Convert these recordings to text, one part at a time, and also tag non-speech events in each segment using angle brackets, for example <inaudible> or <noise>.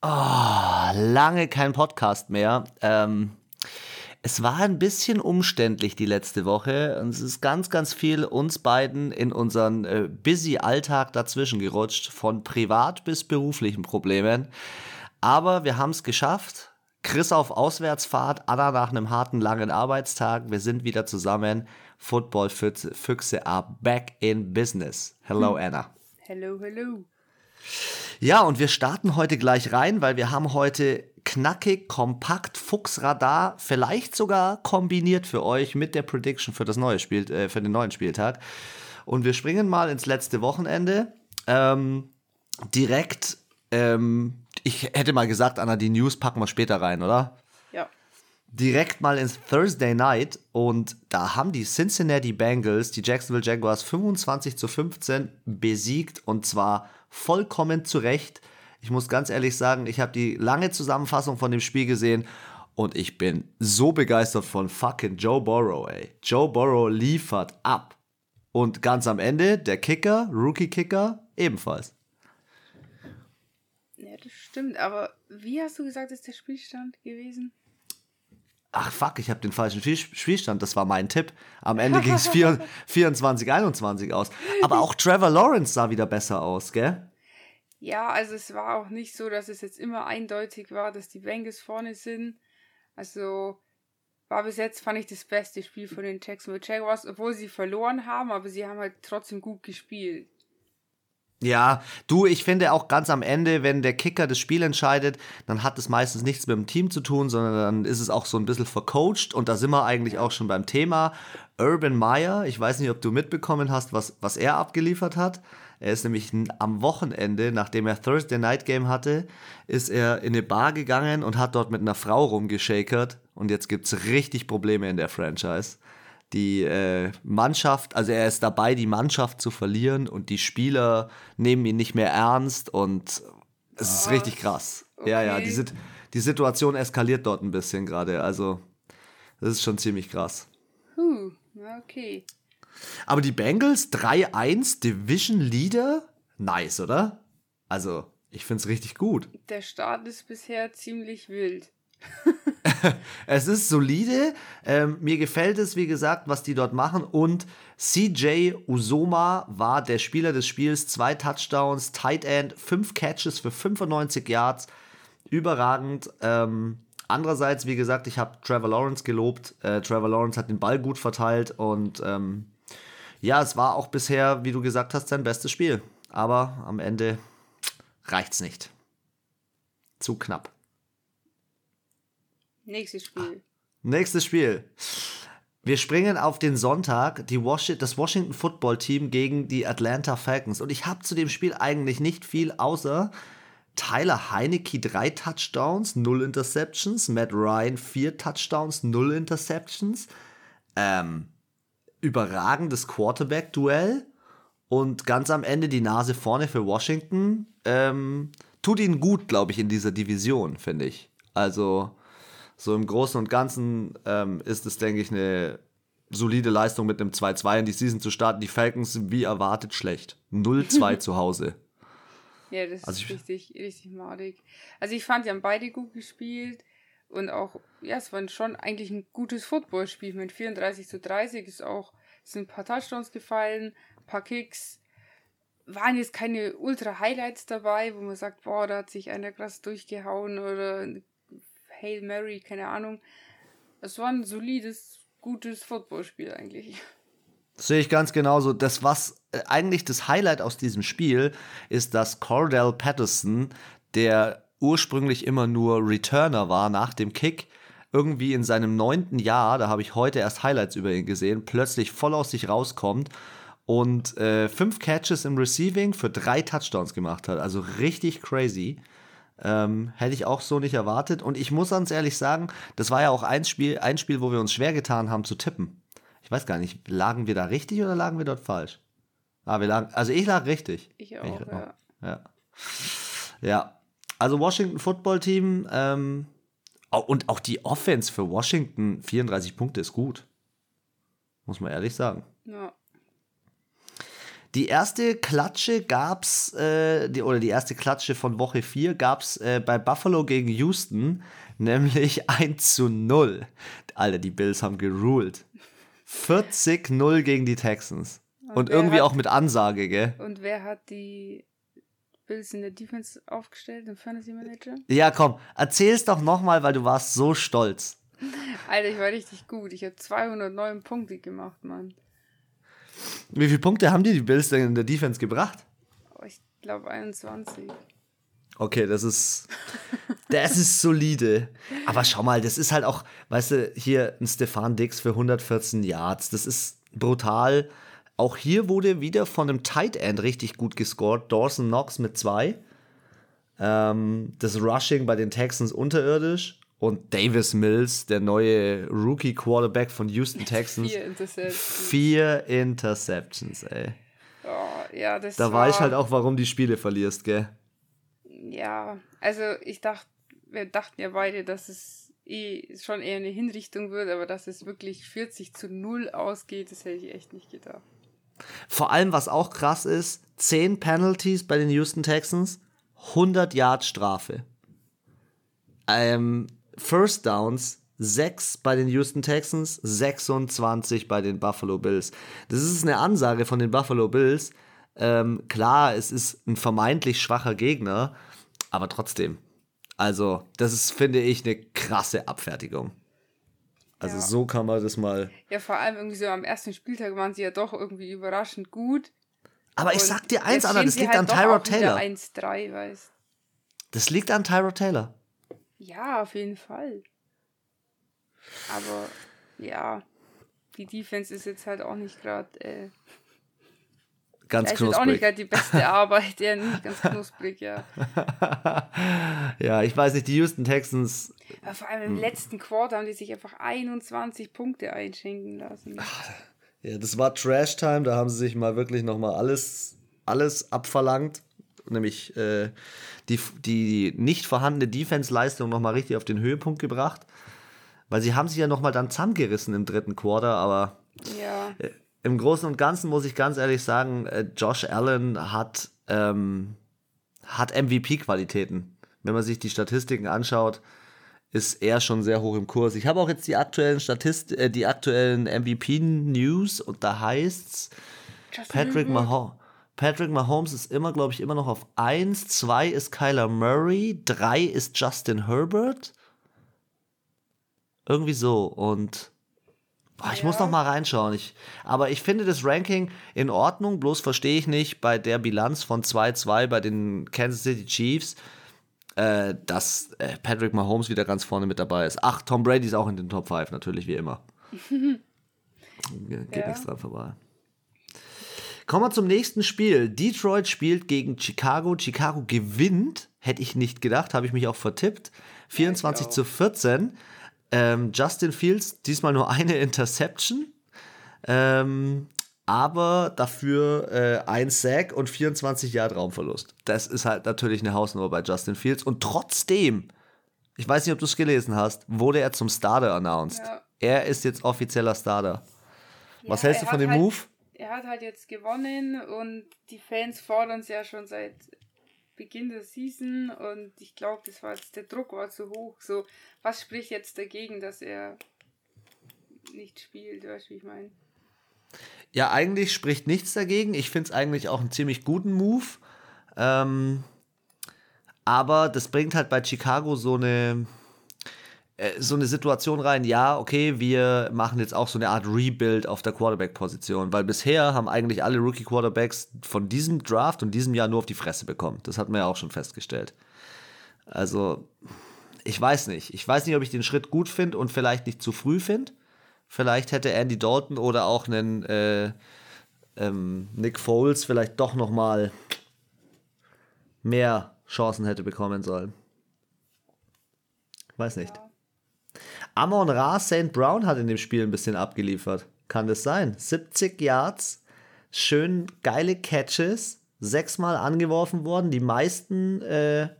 Oh, lange kein Podcast mehr. Ähm, es war ein bisschen umständlich die letzte Woche und es ist ganz, ganz viel uns beiden in unseren äh, busy Alltag dazwischen gerutscht, von privat bis beruflichen Problemen. Aber wir haben es geschafft. Chris auf Auswärtsfahrt, Anna nach einem harten, langen Arbeitstag. Wir sind wieder zusammen. Football-Füchse are back in business. Hello, hm. Anna. Hello, hello. Ja, und wir starten heute gleich rein, weil wir haben heute knackig, kompakt, Fuchsradar, vielleicht sogar kombiniert für euch mit der Prediction für das neue Spiel, äh, für den neuen Spieltag. Und wir springen mal ins letzte Wochenende. Ähm, direkt, ähm, ich hätte mal gesagt, Anna, die News packen wir später rein, oder? Ja. Direkt mal ins Thursday Night und da haben die Cincinnati Bengals die Jacksonville Jaguars 25 zu 15 besiegt und zwar vollkommen zu Recht. Ich muss ganz ehrlich sagen, ich habe die lange Zusammenfassung von dem Spiel gesehen und ich bin so begeistert von fucking Joe Burrow, ey. Joe Burrow liefert ab. Und ganz am Ende der Kicker, Rookie-Kicker, ebenfalls. Ja, das stimmt, aber wie hast du gesagt, ist der Spielstand gewesen? Ach fuck, ich habe den falschen Spielstand, das war mein Tipp. Am Ende ging es 24, 21 aus. Aber <laughs> auch Trevor Lawrence sah wieder besser aus, gell? Ja, also es war auch nicht so, dass es jetzt immer eindeutig war, dass die Bengals vorne sind. Also war bis jetzt, fand ich, das beste Spiel von den Jacksonville Jaguars, obwohl sie verloren haben, aber sie haben halt trotzdem gut gespielt. Ja, du, ich finde auch ganz am Ende, wenn der Kicker das Spiel entscheidet, dann hat es meistens nichts mit dem Team zu tun, sondern dann ist es auch so ein bisschen vercoacht und da sind wir eigentlich auch schon beim Thema. Urban Meyer, ich weiß nicht, ob du mitbekommen hast, was, was er abgeliefert hat. Er ist nämlich am Wochenende, nachdem er Thursday Night Game hatte, ist er in eine Bar gegangen und hat dort mit einer Frau rumgeschakert und jetzt gibt es richtig Probleme in der Franchise die äh, Mannschaft, also er ist dabei, die Mannschaft zu verlieren und die Spieler nehmen ihn nicht mehr ernst und es ist richtig krass. Okay. Ja, ja, die, die Situation eskaliert dort ein bisschen gerade. Also, das ist schon ziemlich krass. Huh, okay. Aber die Bengals 3-1 Division Leader, nice, oder? Also, ich finde es richtig gut. Der Start ist bisher ziemlich wild. <laughs> <laughs> es ist solide. Ähm, mir gefällt es, wie gesagt, was die dort machen. Und CJ Usoma war der Spieler des Spiels. Zwei Touchdowns, Tight End, fünf Catches für 95 Yards. Überragend. Ähm, andererseits, wie gesagt, ich habe Trevor Lawrence gelobt. Äh, Trevor Lawrence hat den Ball gut verteilt. Und ähm, ja, es war auch bisher, wie du gesagt hast, sein bestes Spiel. Aber am Ende reicht's nicht. Zu knapp. Nächstes Spiel. Nächstes Spiel. Wir springen auf den Sonntag, die Was das Washington Football Team gegen die Atlanta Falcons. Und ich habe zu dem Spiel eigentlich nicht viel außer Tyler Heinecke drei Touchdowns, null Interceptions, Matt Ryan vier Touchdowns, null Interceptions. Ähm, überragendes Quarterback-Duell und ganz am Ende die Nase vorne für Washington. Ähm, tut ihnen gut, glaube ich, in dieser Division, finde ich. Also so im Großen und Ganzen ähm, ist es, denke ich, eine solide Leistung mit einem 2-2 in die Season zu starten. Die Falcons sind wie erwartet schlecht. 0-2 <laughs> zu Hause. Ja, das also ist richtig, richtig madig. Also ich fand, die haben beide gut gespielt und auch, ja, es war schon eigentlich ein gutes Footballspiel mit 34 zu 30 ist auch, sind ein paar Touchdowns gefallen, ein paar Kicks. Waren jetzt keine Ultra-Highlights dabei, wo man sagt, boah, da hat sich einer krass durchgehauen oder Hail Mary, keine Ahnung. Es war ein solides, gutes Footballspiel eigentlich. Das sehe ich ganz genauso. Das, was äh, eigentlich das Highlight aus diesem Spiel ist, dass Cordell Patterson, der ursprünglich immer nur Returner war nach dem Kick, irgendwie in seinem neunten Jahr, da habe ich heute erst Highlights über ihn gesehen, plötzlich voll aus sich rauskommt und äh, fünf Catches im Receiving für drei Touchdowns gemacht hat. Also richtig crazy. Ähm, hätte ich auch so nicht erwartet. Und ich muss ganz ehrlich sagen, das war ja auch ein Spiel, ein Spiel, wo wir uns schwer getan haben zu tippen. Ich weiß gar nicht, lagen wir da richtig oder lagen wir dort falsch? Ah, wir lagen, also ich lag richtig. Ich auch, ich, ja. ja. Ja. Also Washington Football Team ähm, und auch die Offense für Washington, 34 Punkte ist gut. Muss man ehrlich sagen. Ja. Die erste Klatsche gab's, äh, die, oder die erste Klatsche von Woche 4 gab's äh, bei Buffalo gegen Houston, nämlich <laughs> 1 zu 0. Alter, die Bills haben geruled. 40-0 gegen die Texans. Und, und irgendwie hat, auch mit Ansage, gell? Und wer hat die Bills in der Defense aufgestellt, im Fantasy Manager? Ja, komm, erzähl's doch nochmal, weil du warst so stolz. <laughs> Alter, ich war richtig gut. Ich habe 209 Punkte gemacht, Mann. Wie viele Punkte haben die, die Bills denn in der Defense gebracht? Oh, ich glaube 21. Okay, das ist. Das ist solide. Aber schau mal, das ist halt auch, weißt du, hier ein Stefan Dix für 114 Yards. Das ist brutal. Auch hier wurde wieder von einem Tight End richtig gut gescored. Dawson Knox mit zwei. Ähm, das Rushing bei den Texans unterirdisch. Und Davis Mills, der neue Rookie Quarterback von Houston <laughs> Texans. Vier Interceptions. Vier Interceptions, ey. Oh, ja, das da war, war ich halt auch, warum die Spiele verlierst, gell? Ja, also ich dachte, wir dachten ja beide, dass es eh schon eher eine Hinrichtung wird, aber dass es wirklich 40 zu 0 ausgeht, das hätte ich echt nicht gedacht. Vor allem, was auch krass ist, 10 Penalties bei den Houston Texans, 100 Yard Strafe. Ähm, First Downs 6 bei den Houston Texans, 26 bei den Buffalo Bills. Das ist eine Ansage von den Buffalo Bills. Ähm, klar, es ist ein vermeintlich schwacher Gegner, aber trotzdem. Also, das ist, finde ich, eine krasse Abfertigung. Also, ja. so kann man das mal. Ja, vor allem irgendwie so am ersten Spieltag waren sie ja doch irgendwie überraschend gut. Aber ich sag dir eins, Anna, das liegt halt an Tyrod Taylor. 1-3, weißt Das liegt an Tyrod Taylor. Ja, auf jeden Fall. Aber ja, die Defense ist jetzt halt auch nicht gerade äh, ganz knusprig. Ist auch nicht gerade die beste <laughs> Arbeit, ja, nicht ganz knusprig, ja. <laughs> ja, ich weiß nicht, die Houston Texans. Ja, vor allem im hm. letzten Quarter haben die sich einfach 21 Punkte einschenken lassen. Ja, das war Trash Time, da haben sie sich mal wirklich nochmal alles, alles abverlangt nämlich äh, die, die nicht vorhandene Defense-Leistung nochmal richtig auf den Höhepunkt gebracht. Weil sie haben sich ja nochmal dann zusammengerissen im dritten Quarter, aber ja. äh, im Großen und Ganzen muss ich ganz ehrlich sagen, äh, Josh Allen hat, ähm, hat MVP-Qualitäten. Wenn man sich die Statistiken anschaut, ist er schon sehr hoch im Kurs. Ich habe auch jetzt die aktuellen Statist äh, die aktuellen MVP-News und da heißt's Patrick Mahomes. Patrick Mahomes ist immer, glaube ich, immer noch auf 1. 2 ist Kyler Murray. 3 ist Justin Herbert. Irgendwie so. Und boah, ich ja. muss noch mal reinschauen. Ich, aber ich finde das Ranking in Ordnung. Bloß verstehe ich nicht bei der Bilanz von 2-2 bei den Kansas City Chiefs, äh, dass äh, Patrick Mahomes wieder ganz vorne mit dabei ist. Ach, Tom Brady ist auch in den Top 5, natürlich, wie immer. <laughs> Geht ja. nichts dran vorbei. Kommen wir zum nächsten Spiel. Detroit spielt gegen Chicago. Chicago gewinnt. Hätte ich nicht gedacht, habe ich mich auch vertippt. 24 ja, zu 14. Ähm, Justin Fields, diesmal nur eine <laughs> Interception. Ähm, aber dafür äh, ein Sack und 24 Yard Raumverlust. Das ist halt natürlich eine Hausnummer bei Justin Fields. Und trotzdem, ich weiß nicht, ob du es gelesen hast, wurde er zum Starter announced. Ja. Er ist jetzt offizieller Starter. Ja, Was hältst du von dem halt Move? Er hat halt jetzt gewonnen und die Fans fordern es ja schon seit Beginn der Season und ich glaube, das war jetzt der Druck war zu hoch. So, was spricht jetzt dagegen, dass er nicht spielt, weißt du, wie ich meine? Ja, eigentlich spricht nichts dagegen. Ich finde es eigentlich auch einen ziemlich guten Move. Ähm, aber das bringt halt bei Chicago so eine so eine Situation rein, ja, okay, wir machen jetzt auch so eine Art Rebuild auf der Quarterback-Position, weil bisher haben eigentlich alle Rookie-Quarterbacks von diesem Draft und diesem Jahr nur auf die Fresse bekommen. Das hat man ja auch schon festgestellt. Also, ich weiß nicht. Ich weiß nicht, ob ich den Schritt gut finde und vielleicht nicht zu früh finde. Vielleicht hätte Andy Dalton oder auch einen äh, ähm, Nick Foles vielleicht doch noch mal mehr Chancen hätte bekommen sollen. Weiß nicht. Amon Ra St. Brown hat in dem Spiel ein bisschen abgeliefert. Kann das sein? 70 Yards, schön geile Catches, sechsmal angeworfen worden, die meisten äh,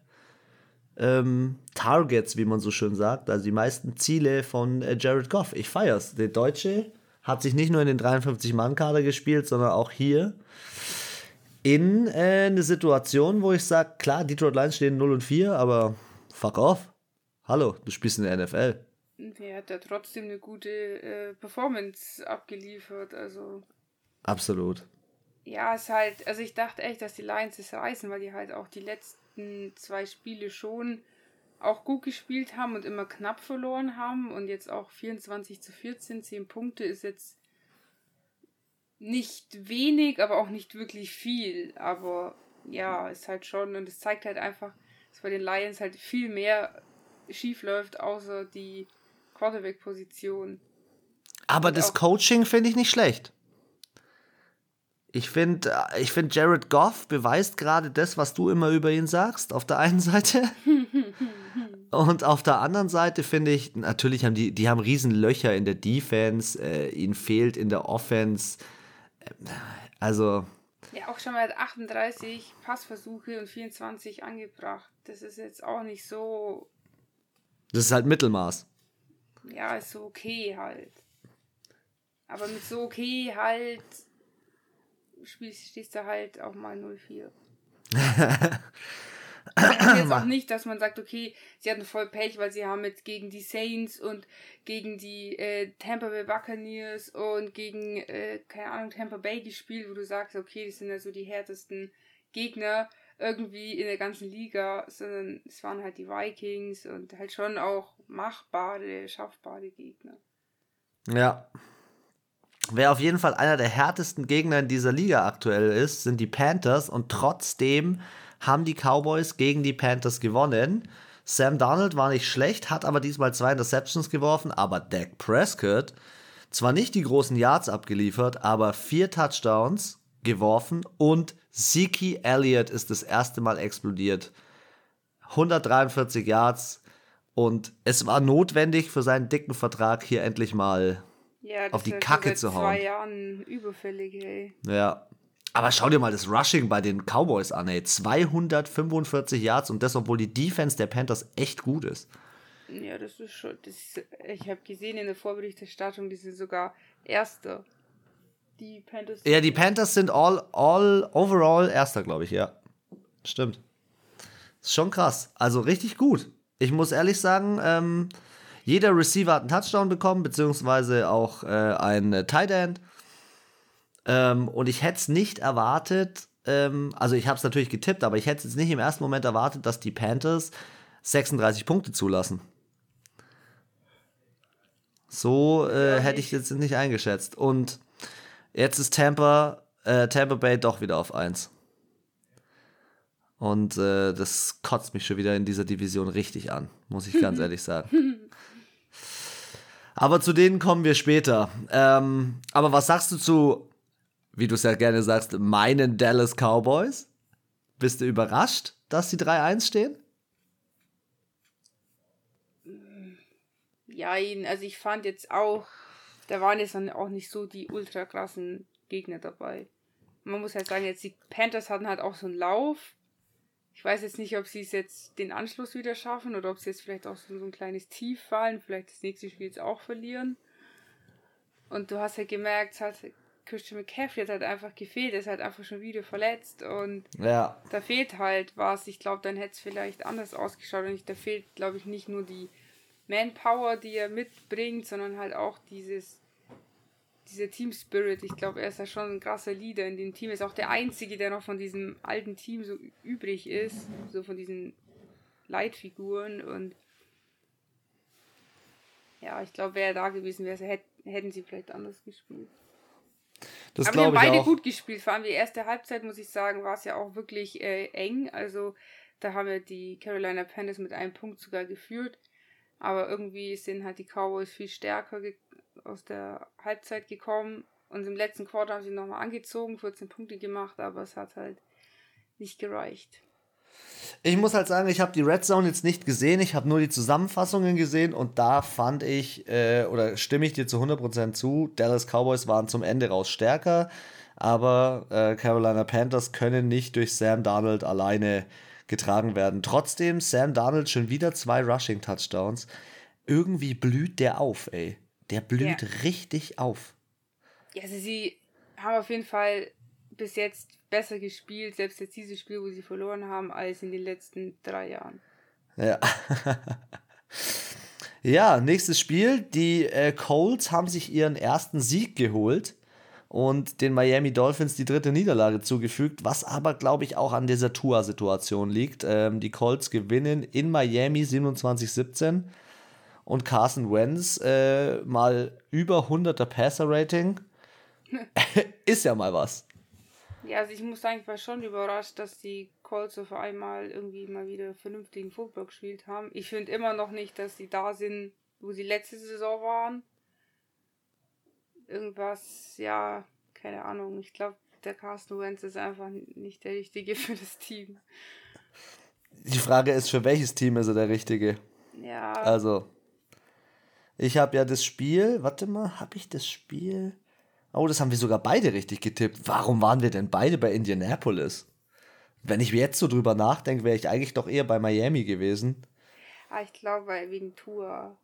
ähm, Targets, wie man so schön sagt, also die meisten Ziele von äh, Jared Goff. Ich feier's. Der Deutsche hat sich nicht nur in den 53-Mann-Kader gespielt, sondern auch hier in äh, eine Situation, wo ich sage, klar, Detroit Lions stehen 0 und 4, aber fuck off. Hallo, du spielst in der NFL. Der hat ja trotzdem eine gute äh, Performance abgeliefert, also. Absolut. Ja, es ist halt, also ich dachte echt, dass die Lions es reißen, weil die halt auch die letzten zwei Spiele schon auch gut gespielt haben und immer knapp verloren haben und jetzt auch 24 zu 14, 10 Punkte ist jetzt nicht wenig, aber auch nicht wirklich viel. Aber ja, ist halt schon und es zeigt halt einfach, dass bei den Lions halt viel mehr schief läuft, außer die Quarterback-Position. Aber das Coaching finde ich nicht schlecht. Ich finde, ich find Jared Goff beweist gerade das, was du immer über ihn sagst, auf der einen Seite. <laughs> Und auf der anderen Seite finde ich, natürlich haben die, die haben riesen Löcher in der Defense, äh, ihnen fehlt in der Offense. Äh, also. Ja, auch schon mal 38 Passversuche und 24 angebracht. Das ist jetzt auch nicht so. Das ist halt Mittelmaß. Ja, ist so okay halt. Aber mit so okay halt spielst, stehst du halt auch mal 0-4. jetzt auch <laughs> nicht, dass man sagt, okay, sie hatten voll Pech, weil sie haben jetzt gegen die Saints und gegen die äh, Tampa Bay Buccaneers und gegen, äh, keine Ahnung, Tampa Bay gespielt, wo du sagst, okay, das sind ja so die härtesten Gegner irgendwie in der ganzen Liga, sondern es waren halt die Vikings und halt schon auch machbare, schaffbare Gegner. Ja. Wer auf jeden Fall einer der härtesten Gegner in dieser Liga aktuell ist, sind die Panthers und trotzdem haben die Cowboys gegen die Panthers gewonnen. Sam Darnold war nicht schlecht, hat aber diesmal zwei Interceptions geworfen, aber Dak Prescott zwar nicht die großen Yards abgeliefert, aber vier Touchdowns geworfen und Zeke Elliott ist das erste Mal explodiert. 143 Yards und es war notwendig für seinen dicken Vertrag hier endlich mal ja, auf die Kacke zu hauen. zwei Jahren überfällig, ey. Ja, aber schau dir mal das Rushing bei den Cowboys an, ey. 245 Yards und das, obwohl die Defense der Panthers echt gut ist. Ja, das ist schon. Das ist, ich habe gesehen in der Vorberichterstattung, die sind sogar Erster. Die Panthers. Ja, die Panthers sind all, all overall Erster, glaube ich, ja. Stimmt. Ist schon krass. Also richtig gut. Ich muss ehrlich sagen, ähm, jeder Receiver hat einen Touchdown bekommen, beziehungsweise auch äh, ein Tight End. Ähm, und ich hätte es nicht erwartet, ähm, also ich habe es natürlich getippt, aber ich hätte es nicht im ersten Moment erwartet, dass die Panthers 36 Punkte zulassen. So äh, hätte ich jetzt nicht eingeschätzt. Und jetzt ist Tampa, äh, Tampa Bay doch wieder auf 1. Und äh, das kotzt mich schon wieder in dieser Division richtig an, muss ich ganz <laughs> ehrlich sagen. Aber zu denen kommen wir später. Ähm, aber was sagst du zu wie du es ja gerne sagst, meinen Dallas Cowboys. Bist du überrascht, dass sie 3-1 stehen? Ja, also ich fand jetzt auch, da waren jetzt dann auch nicht so die ultra krassen Gegner dabei. Man muss halt sagen, jetzt die Panthers hatten halt auch so einen Lauf. Ich weiß jetzt nicht, ob sie es jetzt den Anschluss wieder schaffen oder ob sie jetzt vielleicht auch so, so ein kleines Tief fallen, vielleicht das nächste Spiel jetzt auch verlieren. Und du hast halt gemerkt, hat Christian McCaffrey hat halt einfach gefehlt, er ist halt einfach schon wieder verletzt und ja. da fehlt halt was. Ich glaube, dann hätte es vielleicht anders ausgeschaut und da fehlt, glaube ich, nicht nur die Manpower, die er mitbringt, sondern halt auch dieses dieser Team Spirit. Ich glaube, er ist ja schon ein krasser Leader in dem Team. Er ist auch der einzige, der noch von diesem alten Team so übrig ist, so von diesen Leitfiguren und ja, ich glaube, wäre er da gewesen wäre, hätten sie vielleicht anders gespielt. Das Aber wir haben beide auch. gut gespielt. Vor allem die erste Halbzeit, muss ich sagen, war es ja auch wirklich äh, eng. Also da haben wir die Carolina Panthers mit einem Punkt sogar geführt. Aber irgendwie sind halt die Cowboys viel stärker aus der Halbzeit gekommen. Und im letzten Quartal haben sie nochmal angezogen, 14 Punkte gemacht, aber es hat halt nicht gereicht. Ich muss halt sagen, ich habe die Red Zone jetzt nicht gesehen, ich habe nur die Zusammenfassungen gesehen und da fand ich, äh, oder stimme ich dir zu 100% zu, Dallas Cowboys waren zum Ende raus stärker, aber äh, Carolina Panthers können nicht durch Sam Darnold alleine getragen werden. Trotzdem, Sam Darnold schon wieder zwei Rushing-Touchdowns. Irgendwie blüht der auf, ey. Der blüht ja. richtig auf. Ja, also sie haben auf jeden Fall bis jetzt besser gespielt, selbst jetzt dieses Spiel, wo sie verloren haben, als in den letzten drei Jahren. Ja. <laughs> ja, nächstes Spiel. Die äh, Colts haben sich ihren ersten Sieg geholt und den Miami Dolphins die dritte Niederlage zugefügt, was aber, glaube ich, auch an dieser Tua-Situation liegt. Ähm, die Colts gewinnen in Miami 27-17 und Carson Wentz äh, mal über 100er Passer-Rating. <laughs> ist ja mal was. Ja, also ich muss sagen, ich war schon überrascht, dass die Colts auf einmal irgendwie mal wieder vernünftigen Football gespielt haben. Ich finde immer noch nicht, dass sie da sind, wo sie letzte Saison waren. Irgendwas, ja, keine Ahnung. Ich glaube, der Carsten Wentz ist einfach nicht der Richtige <laughs> für das Team. Die Frage ist, für welches Team ist er der Richtige? Ja. Also, ich habe ja das Spiel, warte mal, habe ich das Spiel? Oh, das haben wir sogar beide richtig getippt. Warum waren wir denn beide bei Indianapolis? Wenn ich jetzt so drüber nachdenke, wäre ich eigentlich doch eher bei Miami gewesen. Ah, ich glaube, wegen Tour.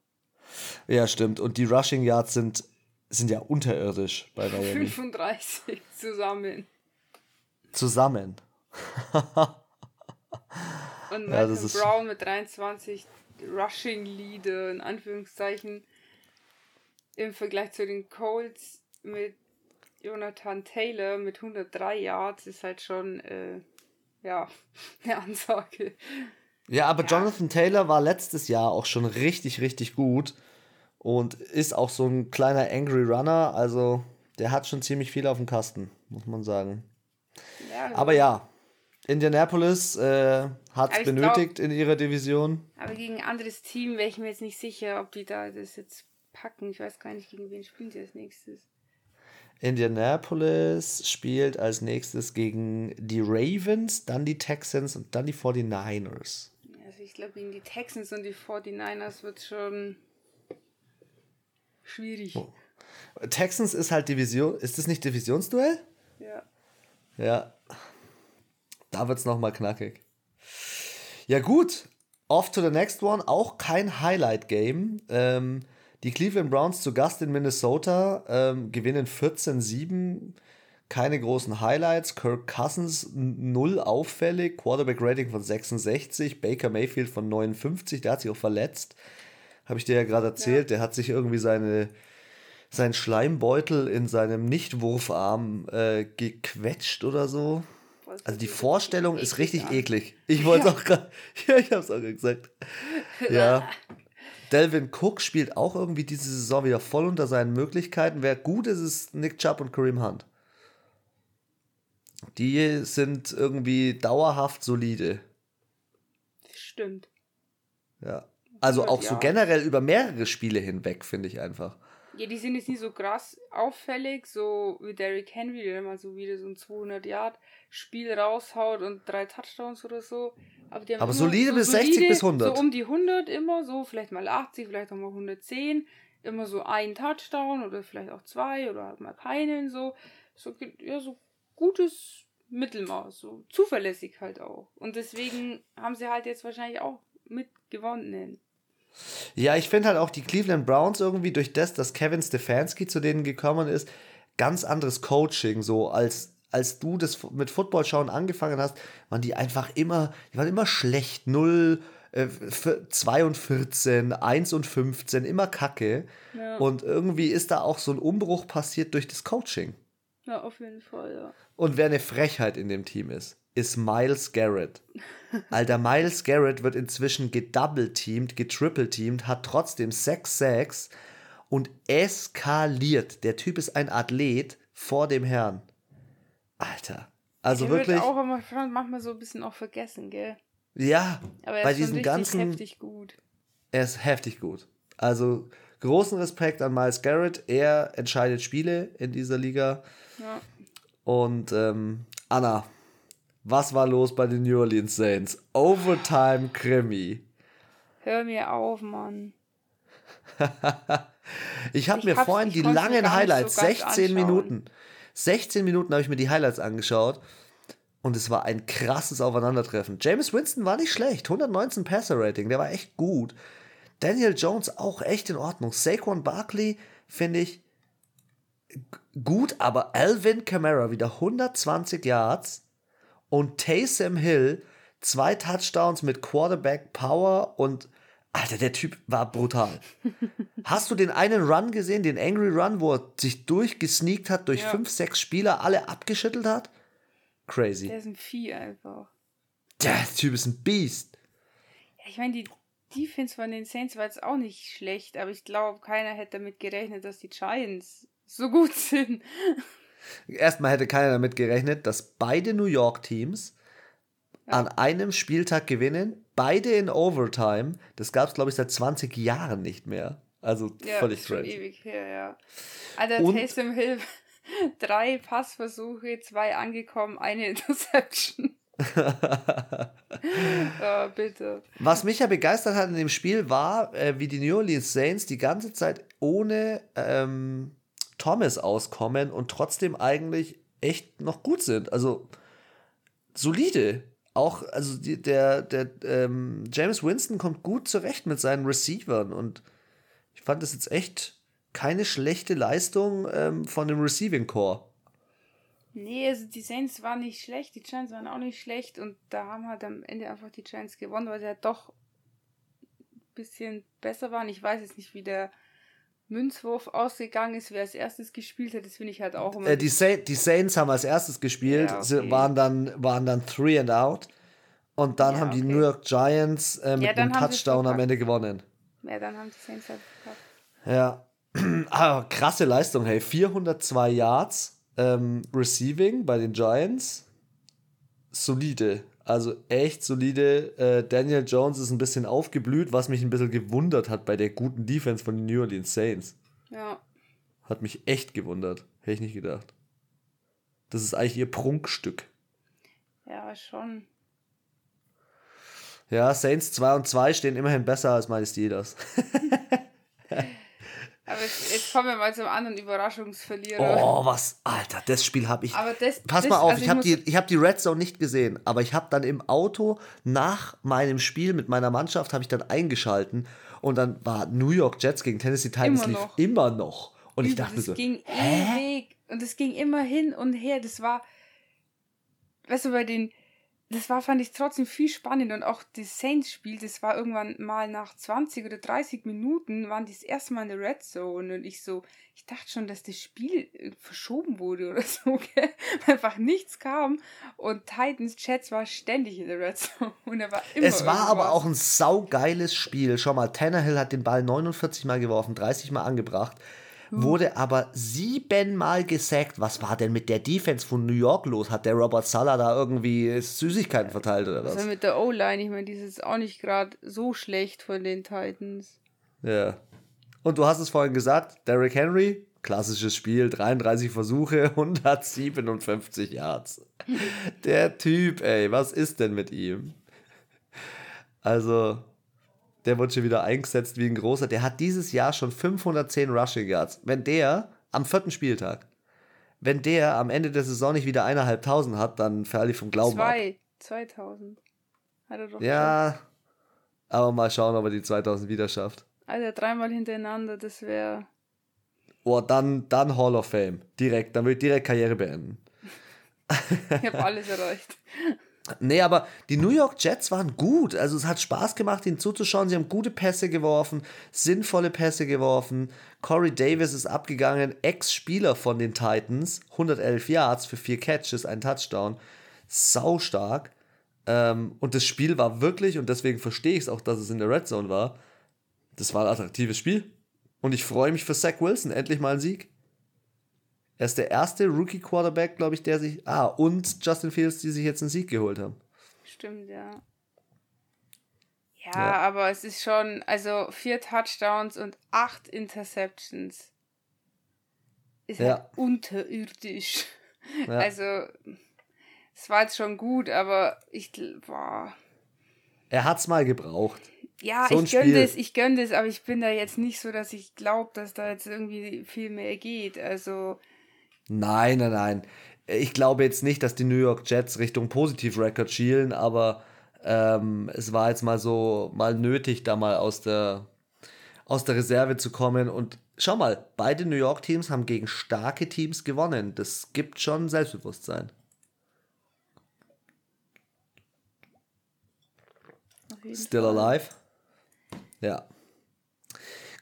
Ja, stimmt. Und die Rushing Yards sind, sind ja unterirdisch bei Miami. 35 zusammen. Zusammen. Und Malcolm ja, Brown mit 23 Rushing Leader, in Anführungszeichen, im Vergleich zu den Colts mit Jonathan Taylor mit 103 Yards ist halt schon, äh, ja, <laughs> eine Ansage. Ja, aber ja. Jonathan Taylor war letztes Jahr auch schon richtig, richtig gut und ist auch so ein kleiner Angry Runner. Also der hat schon ziemlich viel auf dem Kasten, muss man sagen. Ja, aber ja, Indianapolis äh, hat es benötigt glaub, in ihrer Division. Aber gegen ein anderes Team wäre ich mir jetzt nicht sicher, ob die da das jetzt packen. Ich weiß gar nicht, gegen wen spielen sie als nächstes. Indianapolis spielt als nächstes gegen die Ravens, dann die Texans und dann die 49ers. Also ich glaube, gegen die Texans und die 49ers wird schon schwierig. Oh. Texans ist halt Division. Ist das nicht Divisionsduell? Ja. Ja. Da wird es nochmal knackig. Ja, gut. Off to the next one. Auch kein Highlight-Game. Ähm, die Cleveland Browns zu Gast in Minnesota ähm, gewinnen 14-7. Keine großen Highlights. Kirk Cousins null auffällig. Quarterback Rating von 66. Baker Mayfield von 59. Der hat sich auch verletzt. Habe ich dir ja gerade erzählt. Ja. Der hat sich irgendwie seine, seinen Schleimbeutel in seinem Nichtwurfarm äh, gequetscht oder so. Also die Vorstellung ist richtig eklig. Ich wollte es <laughs> auch gerade. Ja, ich habe es auch gesagt. <laughs> Ja. Delvin Cook spielt auch irgendwie diese Saison wieder voll unter seinen Möglichkeiten. Wer gut ist, ist Nick Chubb und Kareem Hunt. Die sind irgendwie dauerhaft solide. Stimmt. Ja. Also auch so generell über mehrere Spiele hinweg, finde ich einfach. Ja, die sind jetzt nicht so krass auffällig, so wie Derrick Henry, der immer so wieder so ein 200 Yard Spiel raushaut und drei Touchdowns oder so. Aber, die haben Aber solide so bis solide, 60 bis 100. So um die 100 immer, so vielleicht mal 80, vielleicht auch mal 110. Immer so ein Touchdown oder vielleicht auch zwei oder halt mal keinen, so. So, ja, so gutes Mittelmaß, so zuverlässig halt auch. Und deswegen haben sie halt jetzt wahrscheinlich auch mitgewonnen. Ja, ich finde halt auch die Cleveland Browns irgendwie durch das, dass Kevin Stefanski zu denen gekommen ist, ganz anderes Coaching, so als als du das mit Football schauen angefangen hast, waren die einfach immer, die waren immer schlecht, 0 äh, 2 und 14, 1 und 15, immer Kacke. Ja. Und irgendwie ist da auch so ein Umbruch passiert durch das Coaching. Ja, auf jeden Fall, ja. Und wer eine Frechheit in dem Team ist, ist Miles Garrett. Alter, Miles Garrett wird inzwischen gedouble-teamed, getriple-teamed, hat trotzdem 6 Sacks und eskaliert. Der Typ ist ein Athlet vor dem Herrn. Alter. Also der wirklich. Wird auch immer manchmal so ein bisschen auch vergessen, gell? Ja, Aber er bei ist diesen ganzen. heftig gut. Er ist heftig gut. Also großen Respekt an Miles Garrett. Er entscheidet Spiele in dieser Liga. Ja. Und ähm, Anna, was war los bei den New Orleans Saints? Overtime Krimi. Hör mir auf, Mann. <laughs> ich habe mir vorhin die langen Highlights, so 16 anschauen. Minuten. 16 Minuten habe ich mir die Highlights angeschaut und es war ein krasses Aufeinandertreffen. James Winston war nicht schlecht, 119 Passer Rating, der war echt gut. Daniel Jones auch echt in Ordnung. Saquon Barkley finde ich gut, aber Alvin Kamara wieder 120 Yards und Taysom Hill zwei Touchdowns mit Quarterback Power und Alter, der Typ war brutal. <laughs> Hast du den einen Run gesehen, den Angry Run, wo er sich durchgesneakt hat, durch ja. fünf, sechs Spieler alle abgeschüttelt hat? Crazy. Der ist ein Vieh einfach. Der Typ ist ein Beast. Ja, ich meine, die Defense von den Saints war jetzt auch nicht schlecht, aber ich glaube, keiner hätte damit gerechnet, dass die Giants so gut <laughs> sind. Erstmal hätte keiner damit gerechnet, dass beide New York Teams ja. an einem Spieltag gewinnen, beide in Overtime. Das gab es, glaube ich, seit 20 Jahren nicht mehr. Also ja, völlig strange. ewig her, ja. Also Taysom Hill, <laughs> drei Passversuche, zwei angekommen, eine <laughs> Interception. <laughs> oh, bitte. Was mich ja begeistert hat in dem Spiel war, äh, wie die New Orleans Saints die ganze Zeit ohne ähm, Thomas auskommen und trotzdem eigentlich echt noch gut sind. Also solide. Auch, also die, der, der ähm, James Winston kommt gut zurecht mit seinen Receivern und ich fand das jetzt echt keine schlechte Leistung ähm, von dem Receiving Core. Nee, also die Saints waren nicht schlecht, die Giants waren auch nicht schlecht und da haben halt am Ende einfach die Giants gewonnen, weil sie halt doch ein bisschen besser waren. Ich weiß jetzt nicht, wie der Münzwurf ausgegangen ist, wer als erstes gespielt hat, das finde ich halt auch immer. Äh, die, Sa die Saints haben als erstes gespielt, ja, okay. sie waren dann, waren dann three and out. Und dann ja, haben die okay. New York Giants äh, mit ja, einem Touchdown am Ende gewonnen. Ja, dann haben die Saints halt verkackt. Ja. <clears throat> ah, krasse Leistung, hey. 402 Yards ähm, Receiving bei den Giants. Solide. Also echt solide. Äh, Daniel Jones ist ein bisschen aufgeblüht, was mich ein bisschen gewundert hat bei der guten Defense von den New Orleans Saints. Ja. Hat mich echt gewundert. Hätte ich nicht gedacht. Das ist eigentlich ihr Prunkstück. Ja, schon. Ja, Saints 2 und 2 stehen immerhin besser als meine Steelers. <laughs> Aber jetzt, jetzt, kommen wir mal zum anderen Überraschungsverlierer. Oh, was, Alter, das Spiel habe ich. Aber das, Pass das, mal auf, also ich, ich habe die, hab die Red Zone nicht gesehen, aber ich habe dann im Auto nach meinem Spiel mit meiner Mannschaft habe ich dann eingeschalten und dann war New York Jets gegen Tennessee Titans immer lief noch. immer noch. Und ich dachte das so, ging ewig und es ging immer hin und her. Das war, weißt du, bei den das war, fand ich trotzdem viel spannend und auch das Saints-Spiel, das war irgendwann mal nach 20 oder 30 Minuten, waren die das erste Mal in der Red Zone und ich so, ich dachte schon, dass das Spiel äh, verschoben wurde oder so, <laughs> gell? einfach nichts kam und Titans Chats war ständig in der Red Zone und er war immer Es war irgendwas. aber auch ein saugeiles Spiel. Schau mal, Tannehill hat den Ball 49 Mal geworfen, 30 Mal angebracht wurde aber siebenmal gesackt. Was war denn mit der Defense von New York los? Hat der Robert Sala da irgendwie Süßigkeiten verteilt oder was? Also mit der O-Line, ich meine, die ist auch nicht gerade so schlecht von den Titans. Ja. Und du hast es vorhin gesagt, Derrick Henry, klassisches Spiel, 33 Versuche, <laughs> 157 Yards. Der Typ, ey, was ist denn mit ihm? Also, der wird schon wieder eingesetzt wie ein großer. Der hat dieses Jahr schon 510 Rushing Yards. Wenn der am vierten Spieltag, wenn der am Ende der Saison nicht wieder eineinhalbtausend hat, dann falle ich vom Glauben Zwei, ab. 2000. Hat er doch Ja, schon. aber mal schauen, ob er die 2000 wieder schafft. Also dreimal hintereinander, das wäre... Oh, dann, dann Hall of Fame. Direkt, dann würde ich direkt Karriere beenden. ich habe alles erreicht. <laughs> Nee, aber die New York Jets waren gut. Also es hat Spaß gemacht, ihnen zuzuschauen. Sie haben gute Pässe geworfen, sinnvolle Pässe geworfen. Corey Davis ist abgegangen, Ex-Spieler von den Titans. 111 Yards für vier Catches, ein Touchdown. Sau stark. Ähm, und das Spiel war wirklich, und deswegen verstehe ich es auch, dass es in der Red Zone war, das war ein attraktives Spiel. Und ich freue mich für Zach Wilson. Endlich mal ein Sieg. Er ist der erste Rookie-Quarterback, glaube ich, der sich. Ah, und Justin Fields, die sich jetzt einen Sieg geholt haben. Stimmt, ja. Ja, ja. aber es ist schon, also vier Touchdowns und acht Interceptions. Ist ja. halt unterirdisch. <laughs> Ja. Also, es war jetzt schon gut, aber ich war. Er hat es mal gebraucht. Ja, so ich gönne das, ich gönne das, aber ich bin da jetzt nicht so, dass ich glaube, dass da jetzt irgendwie viel mehr geht. Also, Nein, nein, nein. Ich glaube jetzt nicht, dass die New York Jets Richtung Positiv-Record schielen, aber ähm, es war jetzt mal so mal nötig, da mal aus der aus der Reserve zu kommen. Und schau mal, beide New York Teams haben gegen starke Teams gewonnen. Das gibt schon Selbstbewusstsein. Still alive? Ja.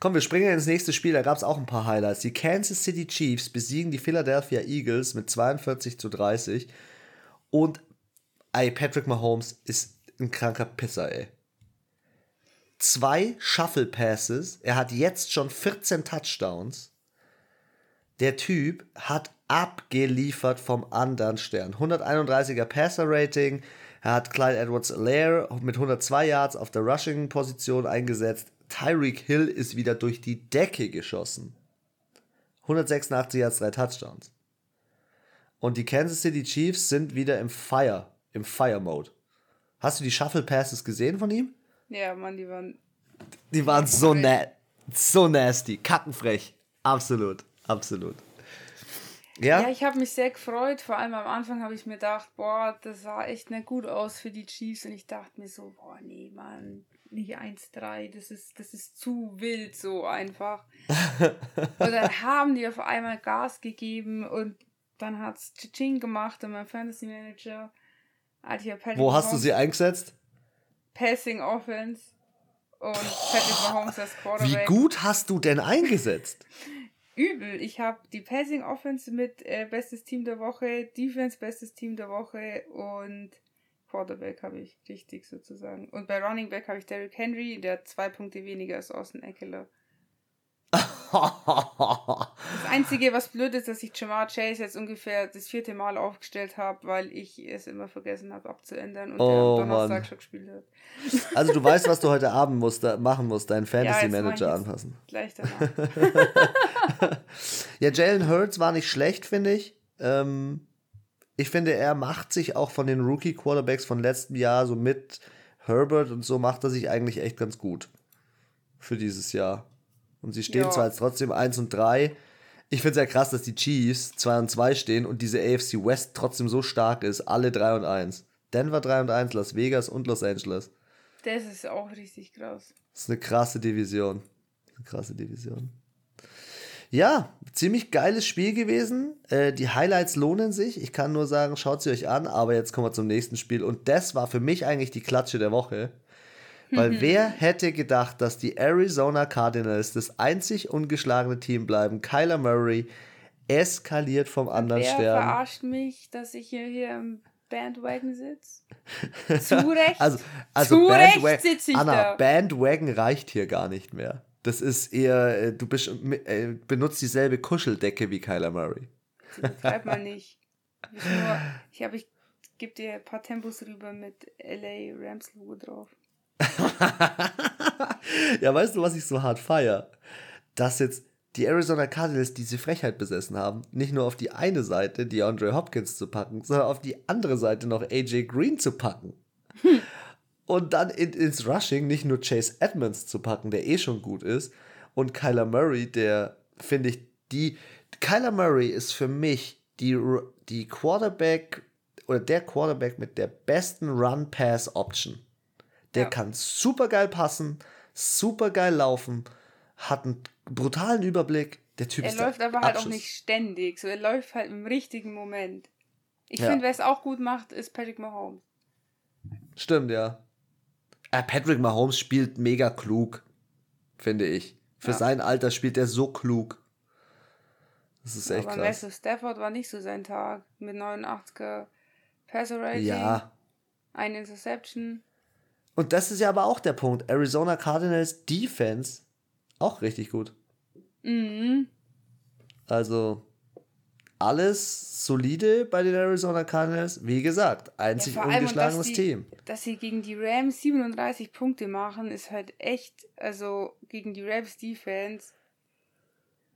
Komm, wir springen ins nächste Spiel. Da gab es auch ein paar Highlights. Die Kansas City Chiefs besiegen die Philadelphia Eagles mit 42 zu 30. Und ey, Patrick Mahomes ist ein kranker Pisser, ey. Zwei Shuffle Passes. Er hat jetzt schon 14 Touchdowns. Der Typ hat abgeliefert vom anderen Stern. 131er Passer Rating. Er hat Clyde Edwards Lair mit 102 Yards auf der Rushing-Position eingesetzt. Tyreek Hill ist wieder durch die Decke geschossen. 186 Yards, drei Touchdowns. Und die Kansas City Chiefs sind wieder im Fire, im Fire-Mode. Hast du die Shuffle Passes gesehen von ihm? Ja, Mann, die waren. Die waren so nett. So nasty. Kackenfrech. Absolut. Absolut. Ja, ja ich habe mich sehr gefreut. Vor allem am Anfang habe ich mir gedacht, boah, das sah echt nicht gut aus für die Chiefs. Und ich dachte mir so, boah, nee, Mann, nicht 1-3. Das ist, das ist zu wild so einfach. <laughs> und dann haben die auf einmal Gas gegeben und dann hat es Ching gemacht und mein Fantasy Manager. Alter, Wo hast du sie eingesetzt? Passing Offense und Patrick Mahomes als Quarterback. Wie gut hast du denn eingesetzt? <laughs> übel. Ich habe die Passing Offense mit äh, bestes Team der Woche, Defense bestes Team der Woche und Quarterback habe ich richtig sozusagen. Und bei Running Back habe ich Derrick Henry, der zwei Punkte weniger als Austin Eckler. das Einzige, was blöd ist, dass ich Jamar Chase jetzt ungefähr das vierte Mal aufgestellt habe, weil ich es immer vergessen habe abzuändern und oh, der am Donnerstag Mann. schon gespielt hat. Also du weißt, was du heute <laughs> Abend musst, machen musst, deinen Fantasy Manager ja, anpassen. Gleich danach. <laughs> ja, Jalen Hurts war nicht schlecht, finde ich. Ähm, ich finde, er macht sich auch von den Rookie-Quarterbacks von letztem Jahr, so mit Herbert und so, macht er sich eigentlich echt ganz gut für dieses Jahr. Und sie stehen ja. zwar jetzt trotzdem 1 und 3. Ich finde es ja krass, dass die Chiefs 2 und 2 stehen und diese AFC West trotzdem so stark ist. Alle 3 und 1. Denver 3 und 1, Las Vegas und Los Angeles. Das ist auch richtig krass. Das ist eine krasse Division. Eine krasse Division. Ja, ziemlich geiles Spiel gewesen. Äh, die Highlights lohnen sich. Ich kann nur sagen, schaut sie euch an. Aber jetzt kommen wir zum nächsten Spiel. Und das war für mich eigentlich die Klatsche der Woche. Weil wer hätte gedacht, dass die Arizona Cardinals das einzig ungeschlagene Team bleiben? Kyler Murray eskaliert vom anderen wer Stern. verarscht mich, dass ich hier, hier im Bandwagon sitze? Zu <laughs> Recht. Also, also Zu Bandwagon, Recht sitze ich Anna, da. Bandwagon reicht hier gar nicht mehr. Das ist eher, äh, du bist, äh, benutzt dieselbe Kuscheldecke wie Kyler Murray. Betreib mal nicht. Ich, nur, ich, hab, ich gebe dir ein paar Tempos rüber mit LA Rams Logo drauf. <laughs> ja, weißt du, was ich so hart feier? Dass jetzt die Arizona Cardinals diese Frechheit besessen haben, nicht nur auf die eine Seite die Andre Hopkins zu packen, sondern auf die andere Seite noch AJ Green zu packen. Hm. <laughs> Und dann in, ins Rushing nicht nur Chase Edmonds zu packen, der eh schon gut ist, und Kyler Murray, der finde ich, die. Kyler Murray ist für mich die, die Quarterback oder der Quarterback mit der besten Run-Pass-Option. Der ja. kann super geil passen, super geil laufen, hat einen brutalen Überblick. Der Typ er ist läuft aber halt auch nicht ständig, so er läuft halt im richtigen Moment. Ich ja. finde, wer es auch gut macht, ist Patrick Mahomes. Stimmt, ja. Äh, Patrick Mahomes spielt mega klug, finde ich. Für ja. sein Alter spielt er so klug. Das ist echt aber krass. Aber Stafford war nicht so sein Tag. Mit 89er Passer Rating. Ja. Eine Interception. Und das ist ja aber auch der Punkt. Arizona Cardinals Defense auch richtig gut. Mhm. Also alles solide bei den Arizona Cardinals. Wie gesagt, einzig ja, ungeschlagenes dass die, Team. Dass sie gegen die Rams 37 Punkte machen, ist halt echt, also gegen die Rams Defense.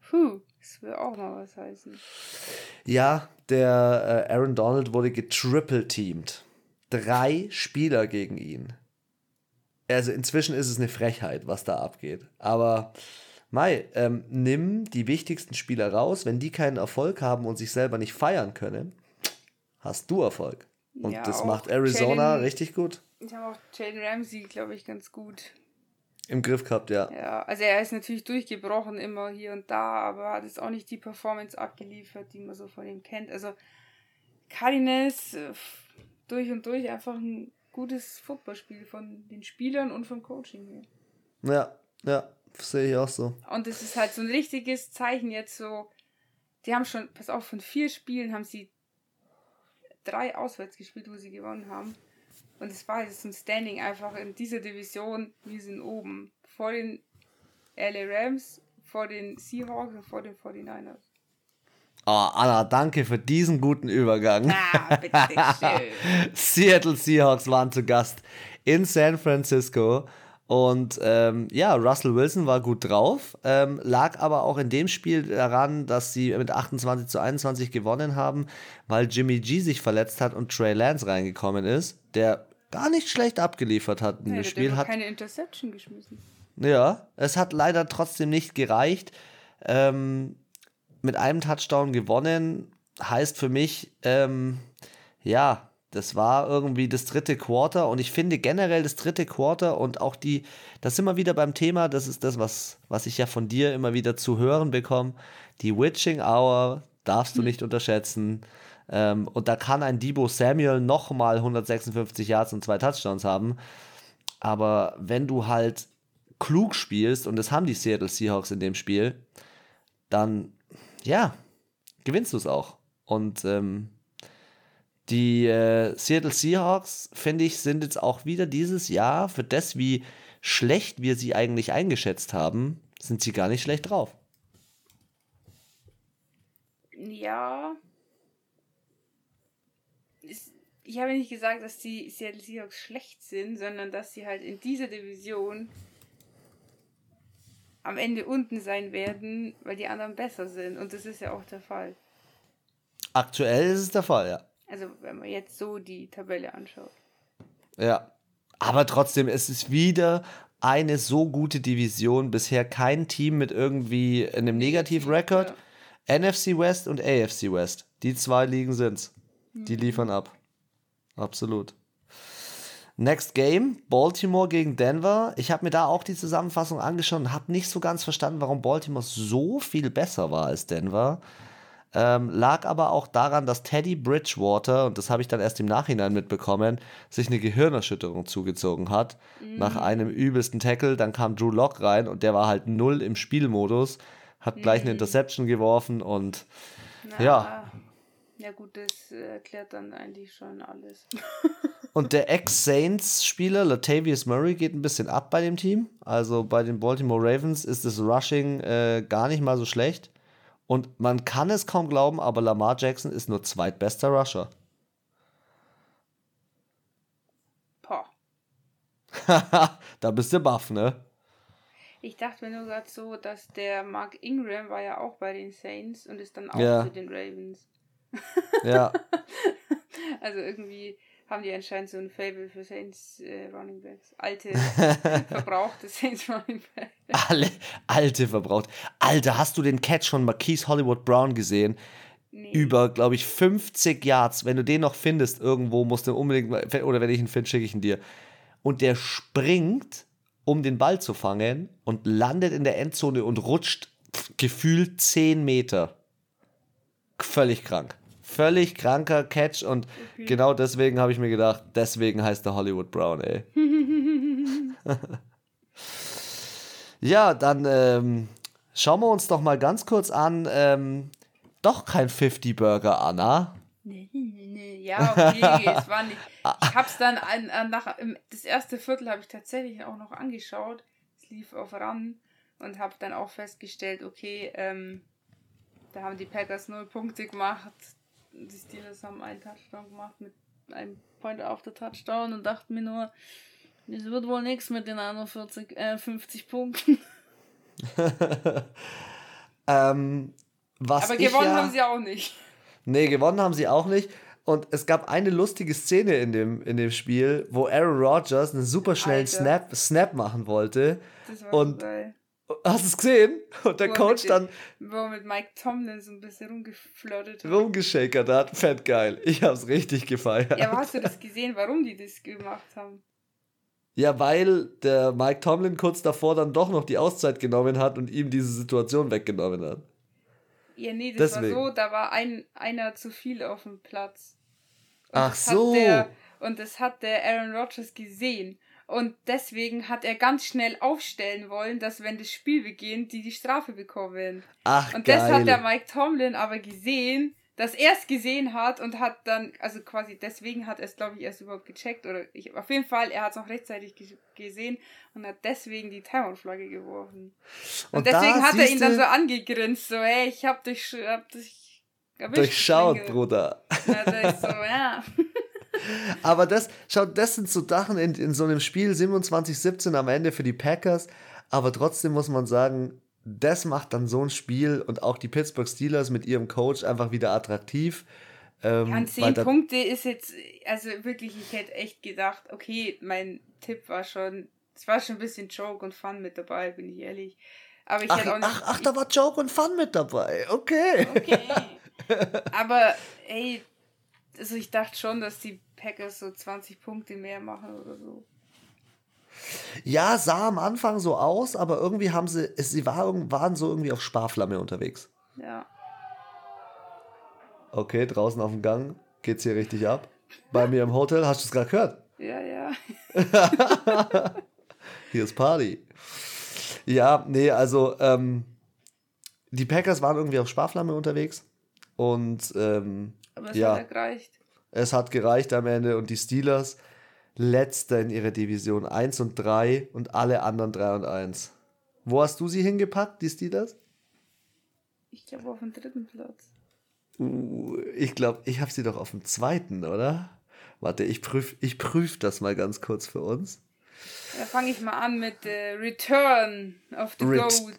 Puh, das will auch mal was heißen. Ja, der äh, Aaron Donald wurde getriple-teamed. Drei Spieler gegen ihn also inzwischen ist es eine Frechheit, was da abgeht. Aber Mai, ähm, nimm die wichtigsten Spieler raus. Wenn die keinen Erfolg haben und sich selber nicht feiern können, hast du Erfolg. Und ja, das macht Arizona Jayden, richtig gut. Ich habe auch Jaden Ramsey, glaube ich, ganz gut. im Griff gehabt, ja. Ja, also er ist natürlich durchgebrochen immer hier und da, aber hat jetzt auch nicht die Performance abgeliefert, die man so von ihm kennt. Also Cardinals äh, durch und durch einfach ein gutes Footballspiel von den Spielern und vom Coaching hier. Ja, ja, sehe ich auch so. Und es ist halt so ein richtiges Zeichen jetzt so. Die haben schon, pass auf, von vier Spielen haben sie drei auswärts gespielt, wo sie gewonnen haben. Und es war jetzt ein Standing einfach in dieser Division. Wir sind oben. Vor den LA Rams, vor den Seahawks und vor den 49ers. Oh, Anna, danke für diesen guten Übergang. Ah, bitte schön. <laughs> Seattle Seahawks waren zu Gast in San Francisco. Und ähm, ja, Russell Wilson war gut drauf, ähm, lag aber auch in dem Spiel daran, dass sie mit 28 zu 21 gewonnen haben, weil Jimmy G sich verletzt hat und Trey Lance reingekommen ist, der gar nicht schlecht abgeliefert hat in ja, dem Spiel. Hat keine Interception geschmissen. Ja, es hat leider trotzdem nicht gereicht. Ähm, mit einem Touchdown gewonnen heißt für mich, ähm, ja, das war irgendwie das dritte Quarter und ich finde generell das dritte Quarter und auch die, das sind wir wieder beim Thema, das ist das, was, was ich ja von dir immer wieder zu hören bekomme. Die Witching Hour darfst du hm. nicht unterschätzen. Ähm, und da kann ein Debo Samuel nochmal 156 Yards und zwei Touchdowns haben. Aber wenn du halt klug spielst, und das haben die Seattle Seahawks in dem Spiel, dann, ja, gewinnst du es auch. Und ähm, die äh, Seattle Seahawks, finde ich, sind jetzt auch wieder dieses Jahr, für das, wie schlecht wir sie eigentlich eingeschätzt haben, sind sie gar nicht schlecht drauf. Ja. Ich habe nicht gesagt, dass die Seattle Seahawks schlecht sind, sondern dass sie halt in dieser Division am Ende unten sein werden, weil die anderen besser sind. Und das ist ja auch der Fall. Aktuell ist es der Fall, ja. Also wenn man jetzt so die Tabelle anschaut. Ja, aber trotzdem, es ist wieder eine so gute Division. Bisher kein Team mit irgendwie einem Negativ-Record. Ja. NFC West und AFC West. Die zwei Ligen sind's. Die mhm. liefern ab. Absolut. Next Game, Baltimore gegen Denver. Ich habe mir da auch die Zusammenfassung angeschaut und habe nicht so ganz verstanden, warum Baltimore so viel besser war als Denver. Ähm, lag aber auch daran, dass Teddy Bridgewater, und das habe ich dann erst im Nachhinein mitbekommen, sich eine Gehirnerschütterung zugezogen hat. Mhm. Nach einem übelsten Tackle. Dann kam Drew Lock rein und der war halt null im Spielmodus. Hat gleich eine mhm. Interception geworfen und Na, ja. Ja, gut, das erklärt dann eigentlich schon alles. <laughs> und der Ex-Saints-Spieler Latavius Murray geht ein bisschen ab bei dem Team. Also bei den Baltimore Ravens ist das Rushing äh, gar nicht mal so schlecht. Und man kann es kaum glauben, aber Lamar Jackson ist nur zweitbester Rusher. Boah. <laughs> da bist du baff, ne? Ich dachte mir nur gerade so, dass der Mark Ingram war ja auch bei den Saints und ist dann auch ja. zu den Ravens. ja. <laughs> Also irgendwie haben die anscheinend so ein Fable für Saints äh, Running Backs. Alte, <laughs> verbrauchte Saints Running Backs. Alle, alte verbraucht. Alter, hast du den Catch von Marquise Hollywood Brown gesehen? Nee. Über, glaube ich, 50 Yards. Wenn du den noch findest, irgendwo musst du unbedingt, oder wenn ich ihn finde, schicke ich ihn dir. Und der springt, um den Ball zu fangen und landet in der Endzone und rutscht gefühlt 10 Meter. Völlig krank völlig kranker Catch und okay. genau deswegen habe ich mir gedacht, deswegen heißt er Hollywood Brown, ey. <laughs> ja, dann ähm, schauen wir uns doch mal ganz kurz an. Ähm, doch kein 50-Burger, Anna. Nee, nee, nee. Ja, okay, es war nicht. Ich habe es dann an, an, nach, das erste Viertel habe ich tatsächlich auch noch angeschaut. Es lief auf ran und habe dann auch festgestellt, okay, ähm, da haben die Packers null Punkte gemacht die Steelers haben einen Touchdown gemacht mit einem Point auf der Touchdown und dachten mir nur, es wird wohl nichts mit den 41, äh, 50 Punkten. <laughs> <laughs> ähm, Aber gewonnen ja, haben sie auch nicht. Nee, gewonnen haben sie auch nicht. Und es gab eine lustige Szene in dem, in dem Spiel, wo Aaron Rodgers einen super schnellen Snap, Snap machen wollte. Das war und geil. Hast du es gesehen? Und der wo Coach den, dann. Wo mit Mike Tomlin so ein bisschen rumgeflirtet hat. Rumgeschakert hat. Fett geil. Ich hab's richtig gefeiert. Ja, aber hast du das gesehen, warum die das gemacht haben? Ja, weil der Mike Tomlin kurz davor dann doch noch die Auszeit genommen hat und ihm diese Situation weggenommen hat. Ja, nee, das Deswegen. war so, da war ein, einer zu viel auf dem Platz. Und Ach so. Der, und das hat der Aaron Rodgers gesehen. Und deswegen hat er ganz schnell aufstellen wollen, dass wenn das Spiel beginnt, die die Strafe bekommen. Ach, und geil. das hat der Mike Tomlin aber gesehen das erst gesehen hat und hat dann, also quasi deswegen hat er es, glaube ich, erst überhaupt gecheckt. Oder ich, auf jeden Fall, er hat es noch rechtzeitig gesehen und hat deswegen die Taiwan-Flagge geworfen. Und, und deswegen hat er ihn dann so angegrinst, so, hey, ich hab dich, hab dich erwischt. Durchschaut, Bruder. Ja, so, ja. <laughs> Aber das, schaut, das sind so Sachen in, in so einem Spiel 27-17 am Ende für die Packers. Aber trotzdem muss man sagen, das macht dann so ein Spiel und auch die Pittsburgh Steelers mit ihrem Coach einfach wieder attraktiv. Ähm, An zehn Punkte ist jetzt, also wirklich, ich hätte echt gedacht, okay, mein Tipp war schon, es war schon ein bisschen Joke und Fun mit dabei, bin ich ehrlich. Aber ich ach, hätte auch nicht, ach, ach, da war Joke und Fun mit dabei, okay. Okay. <laughs> Aber, ey, also ich dachte schon, dass die Packers so 20 Punkte mehr machen oder so. Ja, sah am Anfang so aus, aber irgendwie haben sie, sie waren, waren so irgendwie auf Sparflamme unterwegs. Ja. Okay, draußen auf dem Gang geht's hier richtig ab. Bei mir im Hotel, hast du es gerade gehört? Ja, ja. <laughs> hier ist Party. Ja, nee, also ähm, die Packers waren irgendwie auf Sparflamme unterwegs und ähm, aber es ja, hat gereicht. Es hat gereicht am Ende und die Steelers letzter in ihrer Division 1 und 3 und alle anderen 3 und 1. Wo hast du sie hingepackt, die Steelers? Ich glaube auf dem dritten Platz. Uh, ich glaube, ich habe sie doch auf dem zweiten, oder? Warte, ich prüfe ich prüf das mal ganz kurz für uns. Da fange ich mal an mit äh, Return of the Ret Gold.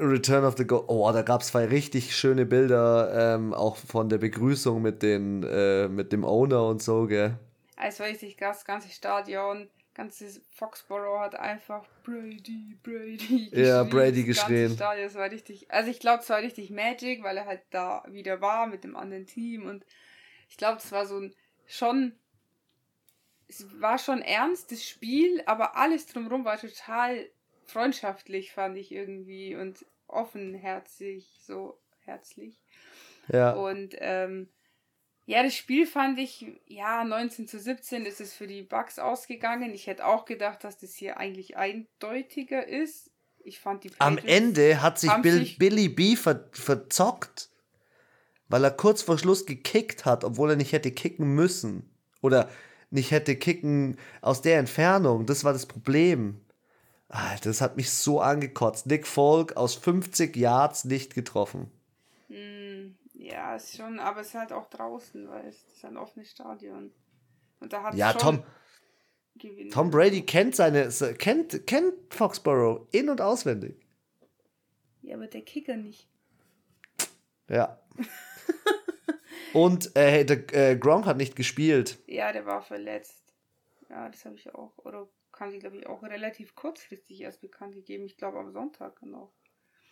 Return of the Gold. Oh, da gab es zwei richtig schöne Bilder, ähm, auch von der Begrüßung mit, den, äh, mit dem Owner und so, gell? als weiß ich, das ganze Stadion, ganzes Foxborough hat einfach Brady, Brady geschrien. Ja, Brady geschrien. Das Stadion, das war richtig, also ich glaube, es war richtig Magic, weil er halt da wieder war mit dem anderen Team und ich glaube, es war so ein schon, es war schon ernst, das Spiel, aber alles drumherum war total freundschaftlich, fand ich irgendwie und offenherzig, so herzlich. Ja. Und ähm, ja, das Spiel fand ich, ja, 19 zu 17 ist es für die Bugs ausgegangen. Ich hätte auch gedacht, dass das hier eigentlich eindeutiger ist. Ich fand die Am Ende hat sich, Bill, sich Billy B ver, verzockt, weil er kurz vor Schluss gekickt hat, obwohl er nicht hätte kicken müssen. Oder nicht hätte kicken aus der Entfernung. Das war das Problem. Alter, das hat mich so angekotzt. Nick Folk aus 50 Yards nicht getroffen. Ja, ist schon, aber es ist halt auch draußen, weil es ist ein offenes Stadion. Und da hat Ja, Tom. Gewinnt. Tom Brady kennt seine kennt kennt Foxborough in und auswendig. Ja, aber der Kicker nicht. Ja. und äh, der äh, Gronk hat nicht gespielt. Ja, der war verletzt. Ja, das habe ich auch. Oder kann sie, glaube ich, auch relativ kurzfristig erst bekannt gegeben. Ich glaube am Sonntag noch.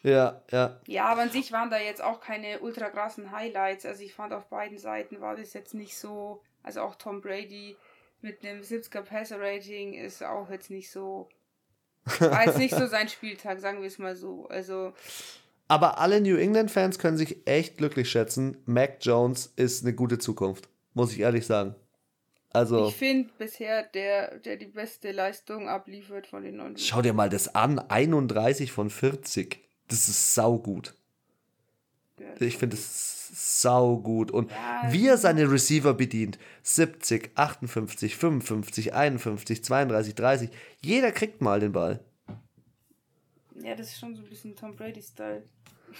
Ja, ja. Ja, aber an sich waren da jetzt auch keine ultra krassen Highlights. Also ich fand auf beiden Seiten war das jetzt nicht so, also auch Tom Brady mit einem 70er Passer Rating ist auch jetzt nicht so, war jetzt nicht so <laughs> sein Spieltag, sagen wir es mal so. Also. Aber alle New England Fans können sich echt glücklich schätzen. Mac Jones ist eine gute Zukunft, muss ich ehrlich sagen. Also, ich finde bisher der, der die beste Leistung abliefert von den neuen. Schau dir mal das an, 31 von 40. Das ist saugut. Ich finde es saugut. Und ja, wie er seine Receiver bedient, 70, 58, 55, 51, 32, 30, jeder kriegt mal den Ball. Ja, das ist schon so ein bisschen Tom Brady-Style.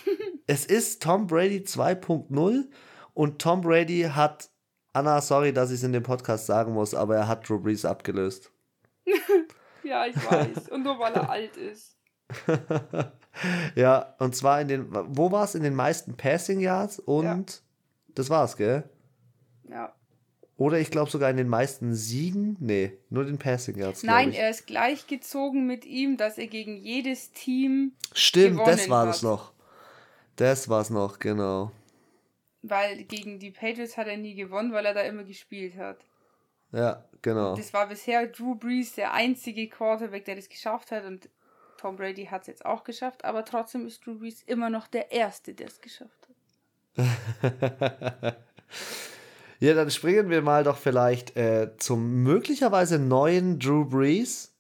<laughs> es ist Tom Brady 2.0 und Tom Brady hat, Anna, sorry, dass ich es in dem Podcast sagen muss, aber er hat Drew Brees abgelöst. <laughs> ja, ich weiß. Und nur weil er <laughs> alt ist. ja, und zwar in den, wo war es? In den meisten Passing Yards und ja. das war's, gell? Ja. Oder ich glaube sogar in den meisten Siegen. Nee, nur den Passing Yards. Nein, er ist gleichgezogen mit ihm, dass er gegen jedes Team. Stimmt, das war es noch. Das war es noch, genau. Weil gegen die Patriots hat er nie gewonnen, weil er da immer gespielt hat. Ja, genau. Das war bisher Drew Brees der einzige Quarterback, der das geschafft hat und Tom Brady hat es jetzt auch geschafft, aber trotzdem ist Drew Brees immer noch der Erste, der es geschafft hat. <laughs> ja, dann springen wir mal doch vielleicht äh, zum möglicherweise neuen Drew Brees.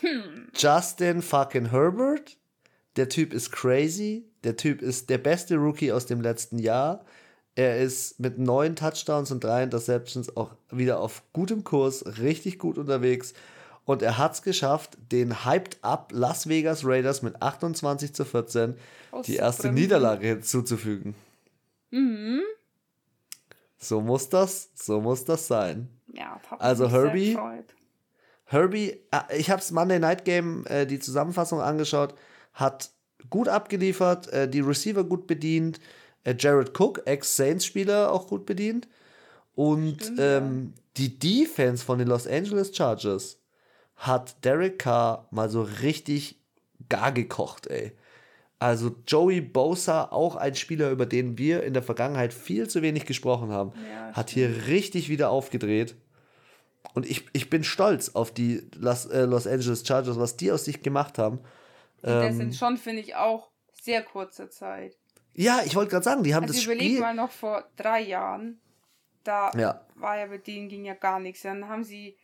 Hm. Justin fucking Herbert. Der Typ ist crazy. Der Typ ist der beste Rookie aus dem letzten Jahr. Er ist mit neun Touchdowns und drei Interceptions auch wieder auf gutem Kurs, richtig gut unterwegs. Und er hat es geschafft, den Hyped Up Las Vegas Raiders mit 28 zu 14 oh, die erste Niederlage hinzuzufügen. Mhm. So muss das, so muss das sein. Ja, also Herbie, Herbie, äh, ich habe das Monday Night Game, äh, die Zusammenfassung angeschaut, hat gut abgeliefert, äh, die Receiver gut bedient, Jared Cook, Ex-Saints-Spieler, auch gut bedient. Und Stimmt, ähm, ja. die Defense von den Los Angeles Chargers hat Derek Carr mal so richtig gar gekocht, ey. Also Joey Bosa, auch ein Spieler, über den wir in der Vergangenheit viel zu wenig gesprochen haben, ja, hat hier richtig wieder aufgedreht. Und ich, ich bin stolz auf die Los, äh, Los Angeles Chargers, was die aus sich gemacht haben. Und das sind ähm, schon, finde ich, auch sehr kurze Zeit. Ja, ich wollte gerade sagen, die haben also das überleg Spiel... mal noch vor drei Jahren, da ja. war ja bei denen ging ja gar nichts. Dann haben sie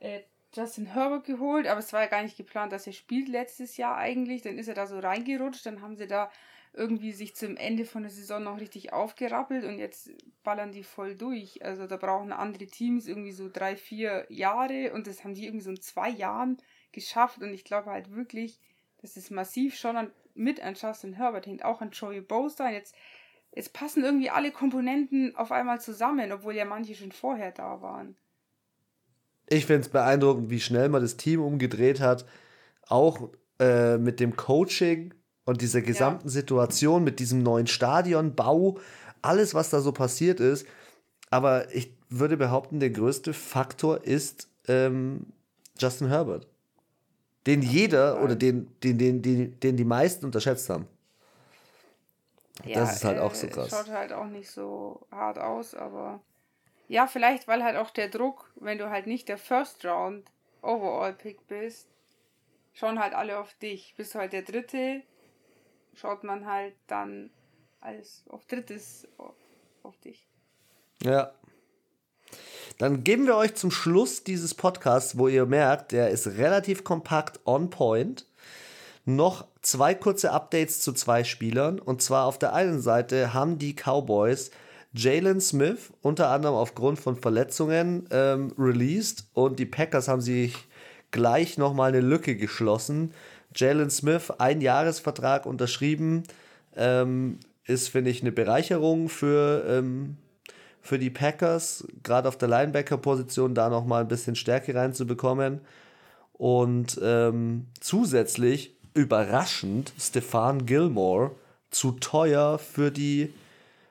äh, Justin Herbert geholt, aber es war ja gar nicht geplant, dass er spielt letztes Jahr eigentlich. Dann ist er da so reingerutscht, dann haben sie da irgendwie sich zum Ende von der Saison noch richtig aufgerappelt und jetzt ballern die voll durch. Also da brauchen andere Teams irgendwie so drei, vier Jahre und das haben die irgendwie so in zwei Jahren geschafft und ich glaube halt wirklich, dass es massiv schon an, mit an Justin Herbert hängt, auch an Joey Bosa. Jetzt, jetzt passen irgendwie alle Komponenten auf einmal zusammen, obwohl ja manche schon vorher da waren ich finde es beeindruckend, wie schnell man das Team umgedreht hat. Auch äh, mit dem Coaching und dieser gesamten ja. Situation, mit diesem neuen Stadionbau, alles, was da so passiert ist. Aber ich würde behaupten, der größte Faktor ist ähm, Justin Herbert. Den jeder oder den, den, den, den, den die meisten unterschätzt haben. Ja, das ist halt auch so krass. Schaut halt auch nicht so hart aus, aber ja, vielleicht, weil halt auch der Druck, wenn du halt nicht der First Round Overall Pick bist, schauen halt alle auf dich. Bist du halt der Dritte, schaut man halt dann alles auf Drittes auf, auf dich. Ja. Dann geben wir euch zum Schluss dieses Podcasts, wo ihr merkt, der ist relativ kompakt on point. Noch zwei kurze Updates zu zwei Spielern. Und zwar auf der einen Seite haben die Cowboys Jalen Smith, unter anderem aufgrund von Verletzungen, ähm, released und die Packers haben sich gleich nochmal eine Lücke geschlossen. Jalen Smith, ein Jahresvertrag unterschrieben, ähm, ist, finde ich, eine Bereicherung für, ähm, für die Packers, gerade auf der Linebacker-Position da nochmal ein bisschen Stärke reinzubekommen. Und ähm, zusätzlich, überraschend, Stefan Gilmore zu teuer für die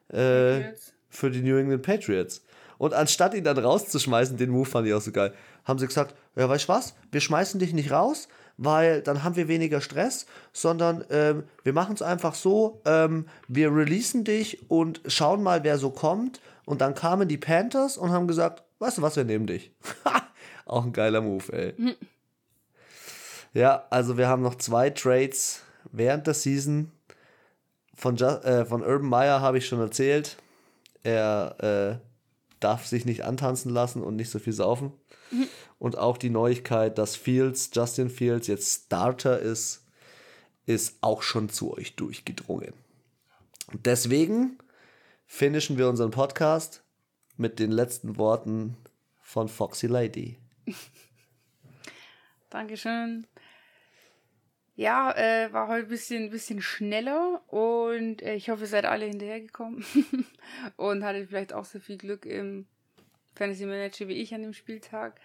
äh, für die New England Patriots. Und anstatt ihn dann rauszuschmeißen, den Move fand ich auch so geil, haben sie gesagt, ja, weißt du was, wir schmeißen dich nicht raus, weil dann haben wir weniger Stress, sondern ähm, wir machen es einfach so, ähm, wir releasen dich und schauen mal, wer so kommt. Und dann kamen die Panthers und haben gesagt, weißt du was, wir nehmen dich. <laughs> auch ein geiler Move, ey. Mhm. Ja, also wir haben noch zwei Trades während der Season. Von, äh, von Urban Meyer habe ich schon erzählt. Er äh, darf sich nicht antanzen lassen und nicht so viel saufen. Mhm. Und auch die Neuigkeit, dass Fields, Justin Fields jetzt Starter ist, ist auch schon zu euch durchgedrungen. Deswegen finishen wir unseren Podcast mit den letzten Worten von Foxy Lady. <laughs> Dankeschön. Ja, äh, war heute ein bisschen, bisschen schneller und äh, ich hoffe, ihr seid alle hinterhergekommen <laughs> und hattet vielleicht auch so viel Glück im Fantasy Manager wie ich an dem Spieltag.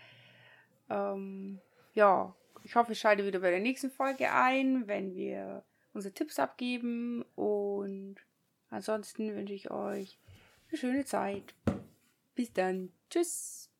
Ähm, ja, ich hoffe, ihr schaltet wieder bei der nächsten Folge ein, wenn wir unsere Tipps abgeben und ansonsten wünsche ich euch eine schöne Zeit. Bis dann. Tschüss.